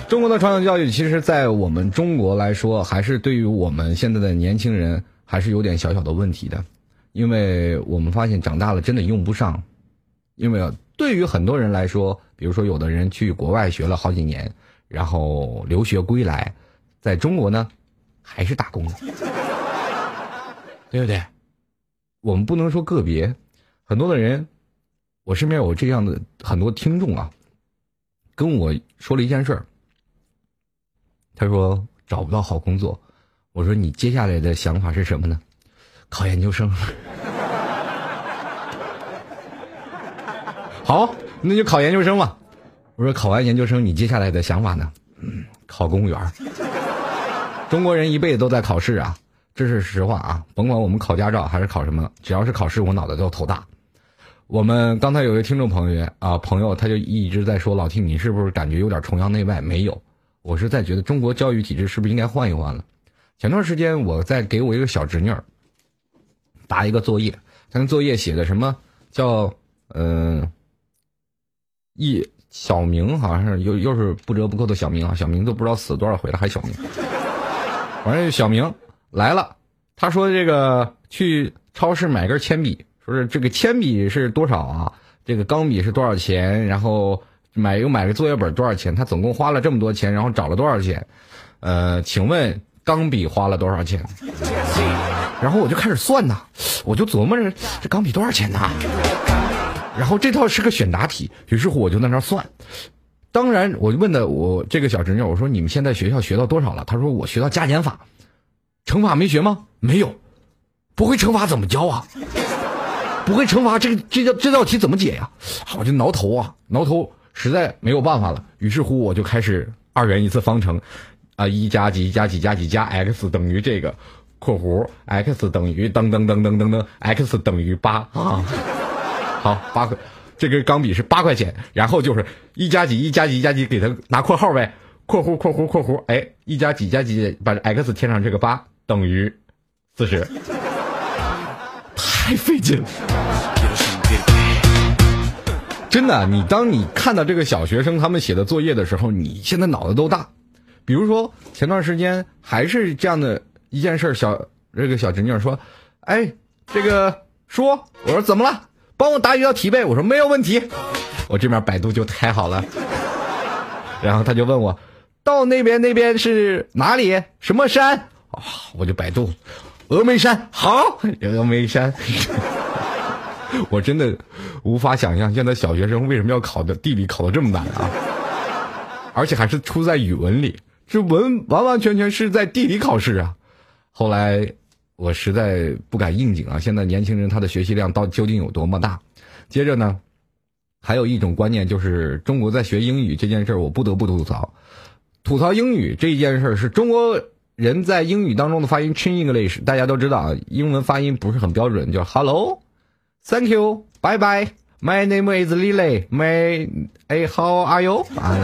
中国的传统教育，其实，在我们中国来说，还是对于我们现在的年轻人，还是有点小小的问题的，因为我们发现长大了真的用不上，因为对于很多人来说，比如说有的人去国外学了好几年，然后留学归来，在中国呢，还是打工的，对不对？我们不能说个别，很多的人，我身边有这样的很多听众啊，跟我说了一件事儿。他说找不到好工作，我说你接下来的想法是什么呢？考研究生。好，那就考研究生吧。我说考完研究生，你接下来的想法呢？考公务员。中国人一辈子都在考试啊，这是实话啊。甭管我们考驾照还是考什么，只要是考试，我脑袋都头大。我们刚才有一个听众朋友啊，朋友他就一直在说老听你是不是感觉有点崇洋媚外？没有。我是在觉得中国教育体制是不是应该换一换了？前段时间我在给我一个小侄女儿答一个作业，他那作业写的什么叫嗯，一小明好像是又又是不折不扣的小明啊，小明都不知道死多少回了还小明，反正小明来了，他说这个去超市买根铅笔，说是这个铅笔是多少啊？这个钢笔是多少钱？然后。买又买个作业本多少钱？他总共花了这么多钱，然后找了多少钱？呃，请问钢笔花了多少钱？然后我就开始算呐，我就琢磨着这钢笔多少钱呢？然后这套是个选答题，于是乎我就在那算。当然，我就问的我这个小侄女，我说你们现在学校学到多少了？他说我学到加减法，乘法没学吗？没有，不会乘法怎么教啊？不会乘法这个这道这道题怎么解呀？我就挠头啊，挠头。实在没有办法了，于是乎我就开始二元一次方程，啊，一加几加几加几加 x 等于这个，括弧 x 等于噔噔噔噔噔噔 x 等于八啊，好八块，这根钢笔是八块钱，然后就是一加几一加几一加几给他拿括号呗，括弧括弧括弧，哎，一加几加几把 x 添上这个八等于四十，太费劲了。真的，你当你看到这个小学生他们写的作业的时候，你现在脑子都大。比如说前段时间还是这样的一件事，小这个小侄女说：“哎，这个叔，我说怎么了？帮我答一道题呗。”我说没有问题。我这边百度就开好了，然后他就问我，到那边那边是哪里？什么山？啊，我就百度，峨眉山。好，峨眉山。我真的无法想象，现在小学生为什么要考的地理考的这么难啊？而且还是出在语文里，这文完完全全是在地理考试啊！后来我实在不敢应景啊！现在年轻人他的学习量到究竟有多么大？接着呢，还有一种观念就是中国在学英语这件事儿，我不得不吐槽。吐槽英语这件事儿是中国人在英语当中的发音 Chin English，大家都知道啊，英文发音不是很标准，叫 Hello。Thank you, bye bye. My name is Lily. My, 哎，How are you? 啊，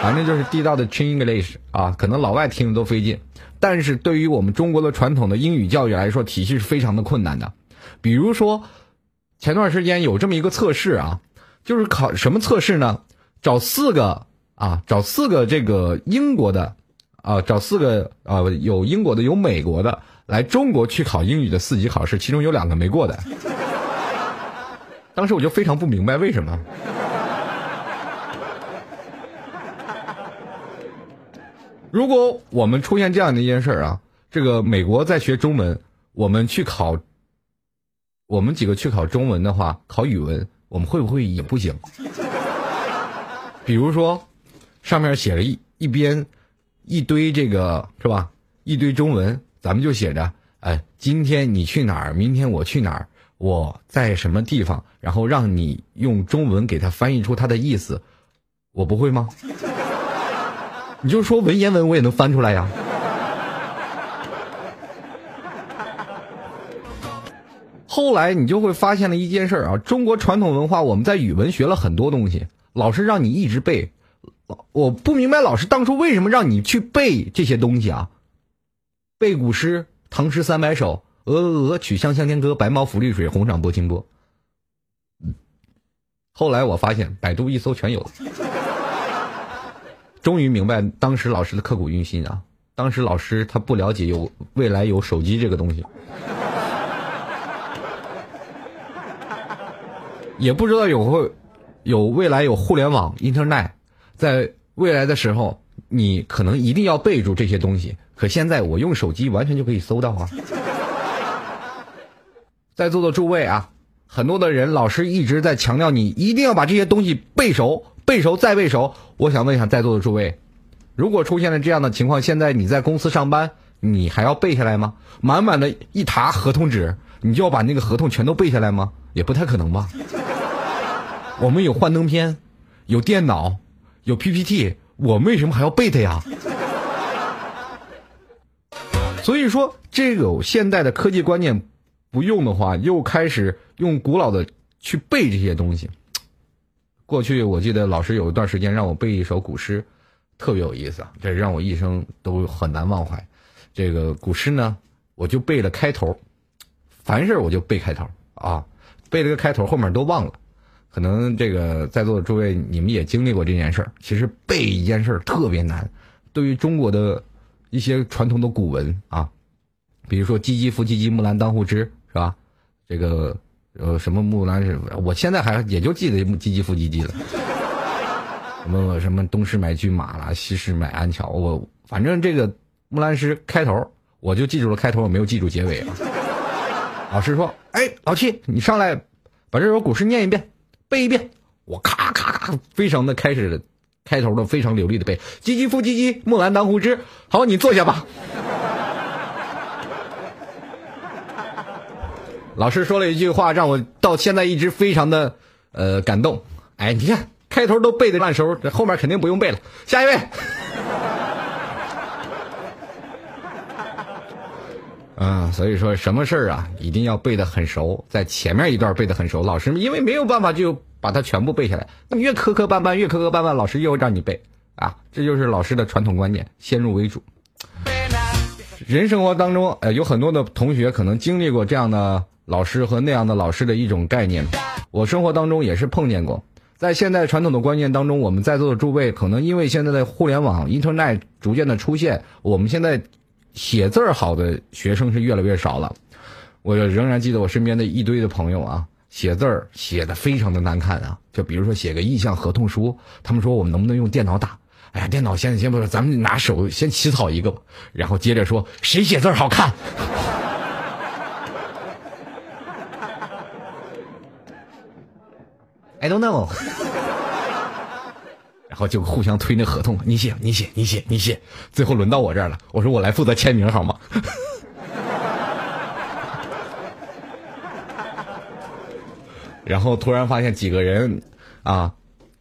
反正就是地道的 Chin English 啊，可能老外听着都费劲。但是对于我们中国的传统的英语教育来说，体系是非常的困难的。比如说，前段时间有这么一个测试啊，就是考什么测试呢？找四个啊，找四个这个英国的啊，找四个啊，有英国的，有美国的，来中国去考英语的四级考试，其中有两个没过的。当时我就非常不明白为什么。如果我们出现这样的一件事啊，这个美国在学中文，我们去考，我们几个去考中文的话，考语文，我们会不会也不行？比如说，上面写了一一边一堆这个是吧？一堆中文，咱们就写着，哎，今天你去哪儿？明天我去哪儿？我在什么地方？然后让你用中文给他翻译出他的意思，我不会吗？你就说文言文我也能翻出来呀。后来你就会发现了一件事啊，中国传统文化，我们在语文学了很多东西，老师让你一直背，我不明白老师当初为什么让你去背这些东西啊？背古诗，唐诗三百首，鹅鹅鹅，曲项向天歌，白毛浮绿水，红掌拨清波。后来我发现，百度一搜全有，终于明白当时老师的刻骨铭心啊！当时老师他不了解有未来有手机这个东西。也不知道有会有未来有互联网 Internet，在未来的时候，你可能一定要备注这些东西。可现在我用手机完全就可以搜到啊！在座的诸位啊，很多的人老师一直在强调你一定要把这些东西背熟，背熟再背熟。我想问一下在座的诸位，如果出现了这样的情况，现在你在公司上班，你还要背下来吗？满满的一沓合同纸，你就要把那个合同全都背下来吗？也不太可能吧。我们有幻灯片，有电脑，有 PPT，我们为什么还要背它呀？所以说，这个现代的科技观念不用的话，又开始用古老的去背这些东西。过去我记得老师有一段时间让我背一首古诗，特别有意思啊，这让我一生都很难忘怀。这个古诗呢，我就背了开头，凡事我就背开头啊，背了个开头，后面都忘了。可能这个在座的诸位，你们也经历过这件事儿。其实背一件事儿特别难，对于中国的一些传统的古文啊，比如说“唧唧复唧唧，木兰当户织”，是吧？这个呃，什么木兰是？我现在还也就记得“唧唧复唧唧”了。什么什么东市买骏马了，西市买鞍桥。我反正这个木兰诗开头，我就记住了开头，我没有记住结尾啊。老师说：“哎，老七，你上来把这首古诗念一遍。”背一遍，我咔咔咔，非常的开始，开头的非常流利的背，唧唧复唧唧，木兰当户织。好，你坐下吧。老师说了一句话，让我到现在一直非常的呃感动。哎，你看开头都背的烂熟，这后面肯定不用背了。下一位。嗯，所以说什么事儿啊，一定要背的很熟，在前面一段背的很熟。老师因为没有办法就把它全部背下来，那么越磕磕绊绊，越磕磕绊绊，老师又让你背啊，这就是老师的传统观念，先入为主。人生活当中，呃，有很多的同学可能经历过这样的老师和那样的老师的一种概念，我生活当中也是碰见过。在现在传统的观念当中，我们在座的诸位可能因为现在的互联网 Internet 逐渐的出现，我们现在。写字儿好的学生是越来越少了，我仍然记得我身边的一堆的朋友啊，写字儿写的非常的难看啊。就比如说写个意向合同书，他们说我们能不能用电脑打？哎呀，电脑先先不说，咱们拿手先起草一个吧，然后接着说谁写字儿好看。I don't know。然后就互相推那合同，你写，你写，你写，你写，最后轮到我这儿了。我说我来负责签名好吗？然后突然发现几个人啊，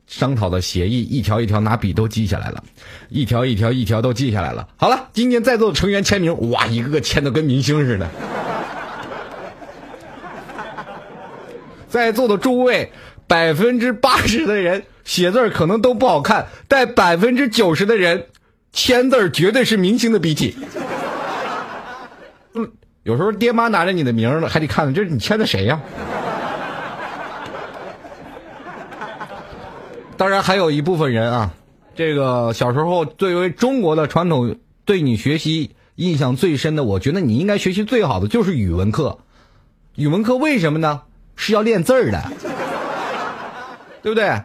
商讨的协议一条一条拿笔都记下来了，一条一条一条都记下来了。好了，今天在座的成员签名，哇，一个个签的跟明星似的。在座的诸位，百分之八十的人。写字可能都不好看，但百分之九十的人签字绝对是明星的笔迹。嗯，有时候爹妈拿着你的名还得看看，这是你签的谁呀？当然还有一部分人啊，这个小时候作为中国的传统，对你学习印象最深的，我觉得你应该学习最好的就是语文课。语文课为什么呢？是要练字儿的，对不对？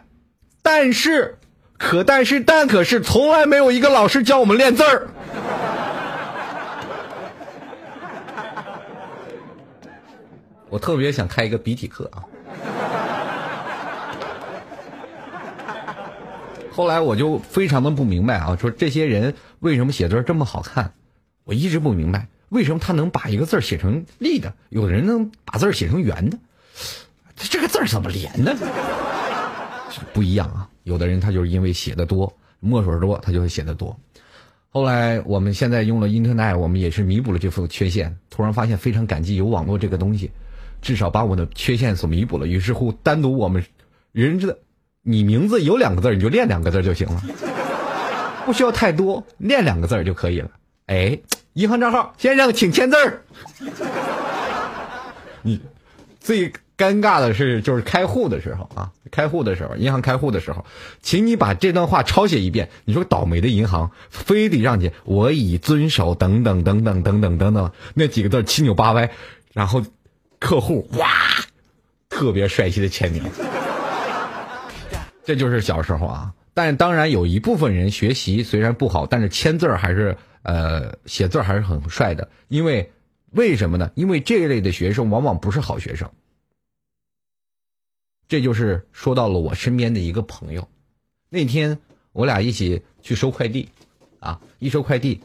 但是，可但是但可是，从来没有一个老师教我们练字儿。我特别想开一个笔体课啊。后来我就非常的不明白啊，说这些人为什么写字这么好看？我一直不明白，为什么他能把一个字写成立的，有的人能把字写成圆的，这个字怎么连呢？不一样啊！有的人他就是因为写的多，墨水多，他就会写的多。后来我们现在用了 Internet，我们也是弥补了这副缺陷。突然发现非常感激有网络这个东西，至少把我的缺陷所弥补了。于是乎，单独我们人知道，你名字有两个字，你就练两个字就行了，不需要太多，练两个字就可以了。哎，银行账号先生，请签字儿。你最尴尬的是，就是开户的时候啊，开户的时候，银行开户的时候，请你把这段话抄写一遍。你说倒霉的银行，非得让你我已遵守等等等等等等等等那几个字七扭八歪，然后客户哇，特别帅气的签名。这就是小时候啊，但当然有一部分人学习虽然不好，但是签字还是呃写字还是很帅的，因为。为什么呢？因为这一类的学生往往不是好学生。这就是说到了我身边的一个朋友。那天我俩一起去收快递，啊，一收快递，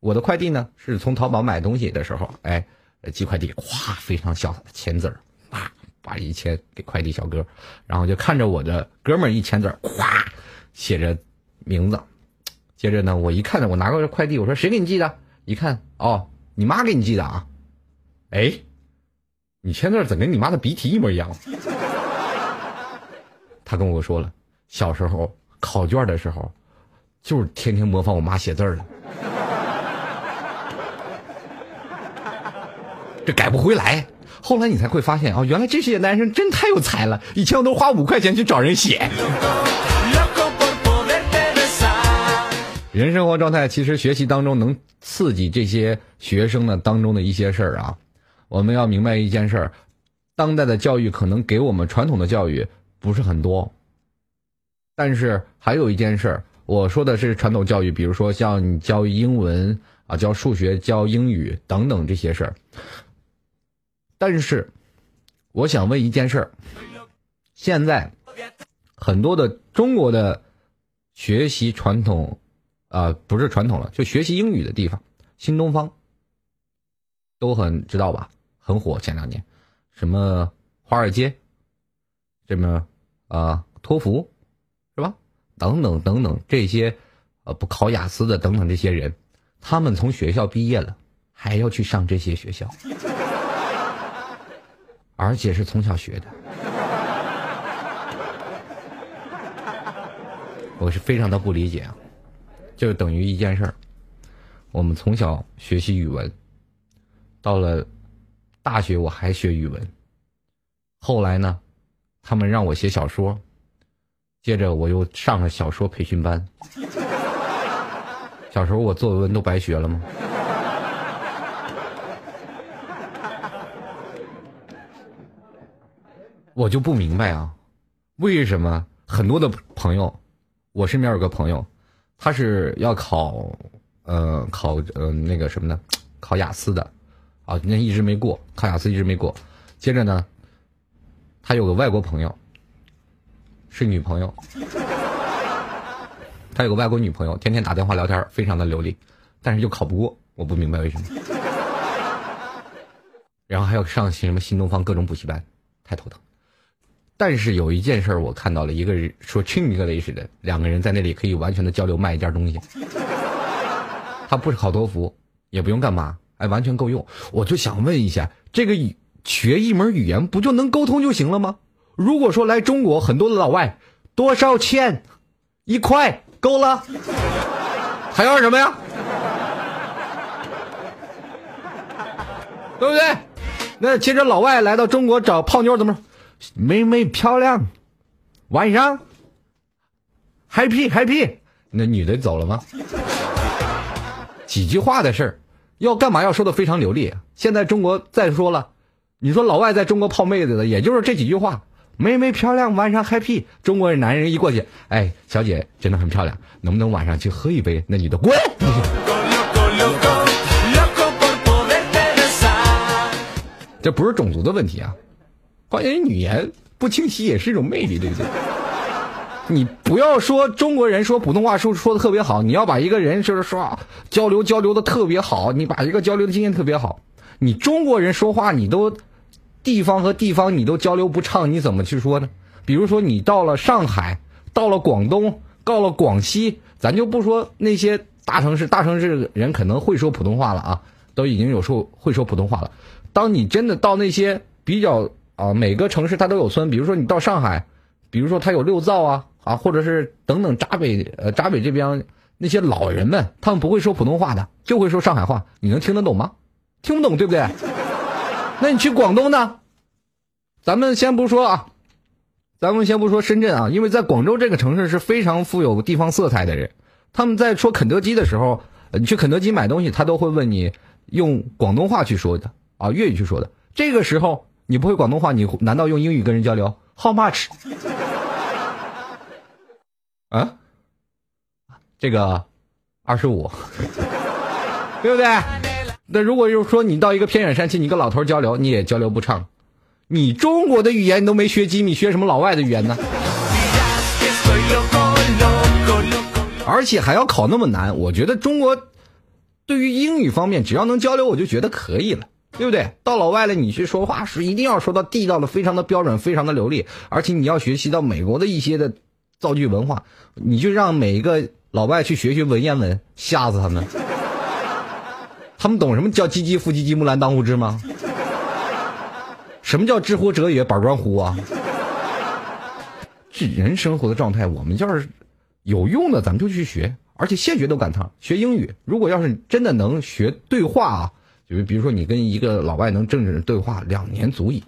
我的快递呢是从淘宝买东西的时候，哎，寄快递，咵，非常潇洒的签字儿，啊，把一签给快递小哥，然后就看着我的哥们儿一签字儿，咵，写着名字。接着呢，我一看呢，我拿过来快递，我说谁给你寄的？一看，哦。你妈给你寄的啊？哎，你签字怎跟你妈的鼻涕一模一样？他跟我说了，小时候考卷的时候，就是天天模仿我妈写字儿的，这改不回来。后来你才会发现啊，原来这些男生真太有才了。以前我都花五块钱去找人写。人生活状态其实学习当中能刺激这些学生呢当中的一些事儿啊，我们要明白一件事儿，当代的教育可能给我们传统的教育不是很多，但是还有一件事儿，我说的是传统教育，比如说像你教英文啊、教数学、教英语等等这些事儿，但是我想问一件事儿，现在很多的中国的学习传统。啊，不是传统了，就学习英语的地方，新东方都很知道吧，很火。前两年，什么华尔街，什么啊托福，是吧？等等等等这些，呃，不考雅思的等等这些人，他们从学校毕业了，还要去上这些学校，而且是从小学的，我是非常的不理解啊。就等于一件事儿，我们从小学习语文，到了大学我还学语文，后来呢，他们让我写小说，接着我又上了小说培训班。小时候我作文都白学了吗？我就不明白啊，为什么很多的朋友，我身边有个朋友。他是要考，呃，考呃那个什么呢？考雅思的，啊，那一直没过，考雅思一直没过。接着呢，他有个外国朋友，是女朋友，他有个外国女朋友，天天打电话聊天，非常的流利，但是就考不过，我不明白为什么。然后还要上什么新东方各种补习班，太头疼。但是有一件事，我看到了一个人说亲一个类似的，两个人在那里可以完全的交流卖一件东西。他不是考托福，也不用干嘛，哎，完全够用。我就想问一下，这个语学一门语言不就能沟通就行了吗？如果说来中国很多的老外，多少钱？一块够了，还要什么呀？对不对？那接着老外来到中国找泡妞怎么？妹妹漂亮，晚上，happy happy，那女的走了吗？几句话的事儿，要干嘛要说的非常流利？现在中国再说了，你说老外在中国泡妹子的，也就是这几句话：妹妹漂亮，晚上 happy。中国人男人一过去，哎，小姐真的很漂亮，能不能晚上去喝一杯？那女的滚。这不是种族的问题啊。关键语言不清晰也是一种魅力，对不对？你不要说中国人说普通话说说的特别好，你要把一个人就是说交流交流的特别好，你把一个交流的经验特别好，你中国人说话你都地方和地方你都交流不畅，你怎么去说呢？比如说你到了上海，到了广东，到了广西，咱就不说那些大城市，大城市人可能会说普通话了啊，都已经有说会说普通话了。当你真的到那些比较啊，每个城市它都有村，比如说你到上海，比如说它有六灶啊啊，或者是等等闸北呃闸北这边那些老人们，他们不会说普通话的，就会说上海话，你能听得懂吗？听不懂，对不对？那你去广东呢？咱们先不说啊，咱们先不说深圳啊，因为在广州这个城市是非常富有地方色彩的人，他们在说肯德基的时候，你去肯德基买东西，他都会问你用广东话去说的啊，粤语去说的。这个时候你不会广东话，你难道用英语跟人交流？How much？啊？这个二十五，对不对？那如果就是说你到一个偏远山区，你跟老头交流，你也交流不畅。你中国的语言你都没学机，你学什么老外的语言呢？而且还要考那么难，我觉得中国对于英语方面，只要能交流，我就觉得可以了，对不对？到老外了，你去说话是一定要说到地道的，非常的标准，非常的流利，而且你要学习到美国的一些的造句文化，你就让每一个老外去学学文言文，吓死他们。他们懂什么叫唧唧复唧唧木兰当户织吗？什么叫知乎者也板砖乎啊？这人生活的状态，我们要是有用的，咱们就去学，而且现学都赶趟。学英语，如果要是真的能学对话啊，就是比如说你跟一个老外能正正对话，两年足矣，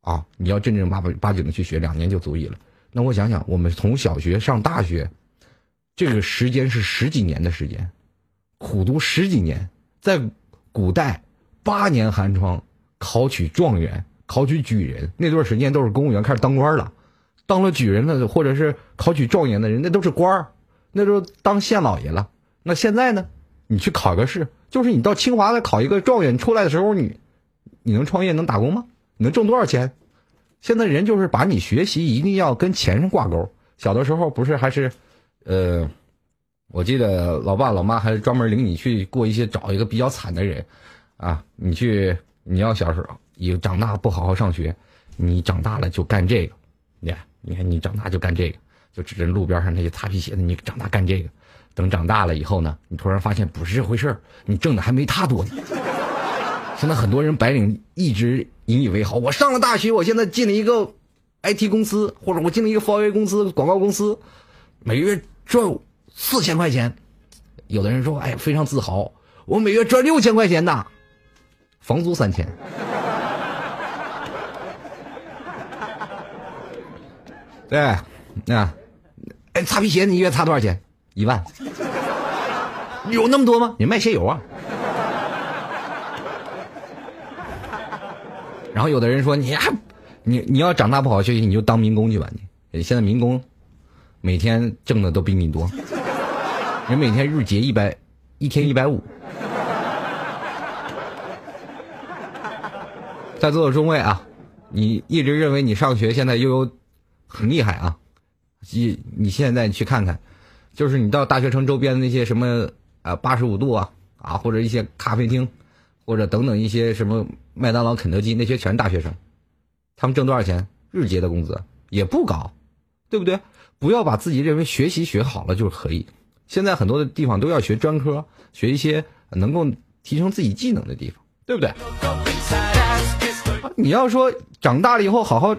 啊，你要正正八八八九的去学，两年就足矣了。那我想想，我们从小学上大学，这个时间是十几年的时间，苦读十几年，在古代八年寒窗，考取状元，考取举人，那段时间都是公务员开始当官了。当了举人的或者是考取状元的人，那都是官儿，那都当县老爷了。那现在呢？你去考个试，就是你到清华来考一个状元出来的时候，你你能创业能打工吗？你能挣多少钱？现在人就是把你学习一定要跟钱上挂钩。小的时候不是还是，呃，我记得老爸老妈还专门领你去过一些找一个比较惨的人，啊，你去你要小时候你长大不好好上学，你长大了就干这个。你看，你看，你长大就干这个，就指着路边上那些擦皮鞋的，你长大干这个。等长大了以后呢，你突然发现不是这回事儿，你挣的还没他多呢。现在很多人白领一直引以为豪，我上了大学，我现在进了一个 IT 公司，或者我进了一个华为公司、广告公司，每月赚四千块钱。有的人说，哎，非常自豪，我每月赚六千块钱呐，房租三千。对，啊，哎，擦皮鞋你一月擦多少钱？一万，有那么多吗？你卖鞋油啊？然后有的人说你还，你你要长大不好好学习，你就当民工去吧。你现在民工每天挣的都比你多，人每天日结一百，一天一百五。在座的中位啊，你一直认为你上学现在悠悠很厉害啊，你你现在去看看，就是你到大学城周边的那些什么啊八十五度啊啊，或者一些咖啡厅，或者等等一些什么麦当劳、肯德基，那些全是大学生，他们挣多少钱？日结的工资也不高，对不对？不要把自己认为学习学好了就可以。现在很多的地方都要学专科，学一些能够提升自己技能的地方，对不对？你要说长大了以后好好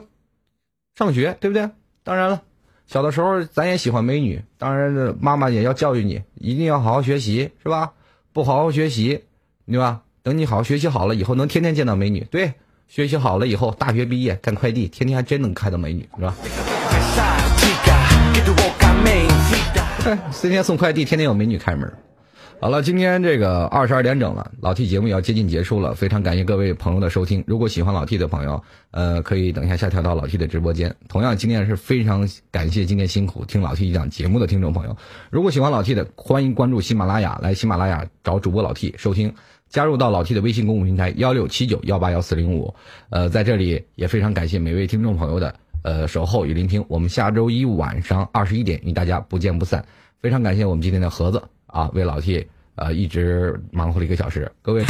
上学，对不对？当然了，小的时候咱也喜欢美女，当然妈妈也要教育你，一定要好好学习，是吧？不好好学习，对吧？等你好好学习好了以后，能天天见到美女。对，学习好了以后，大学毕业干快递，天天还真能看到美女，是吧？天天送快递，天天有美女开门。好了，今天这个二十二点整了，老 T 节目也要接近结束了，非常感谢各位朋友的收听。如果喜欢老 T 的朋友，呃，可以等一下下调到老 T 的直播间。同样，今天是非常感谢今天辛苦听老 T 讲节目的听众朋友。如果喜欢老 T 的，欢迎关注喜马拉雅，来喜马拉雅找主播老 T 收听。加入到老 T 的微信公众平台幺六七九幺八幺四零五，呃，在这里也非常感谢每位听众朋友的呃守候与聆听。我们下周一晚上二十一点与大家不见不散。非常感谢我们今天的盒子啊，为老 T 呃一直忙活了一个小时，各位。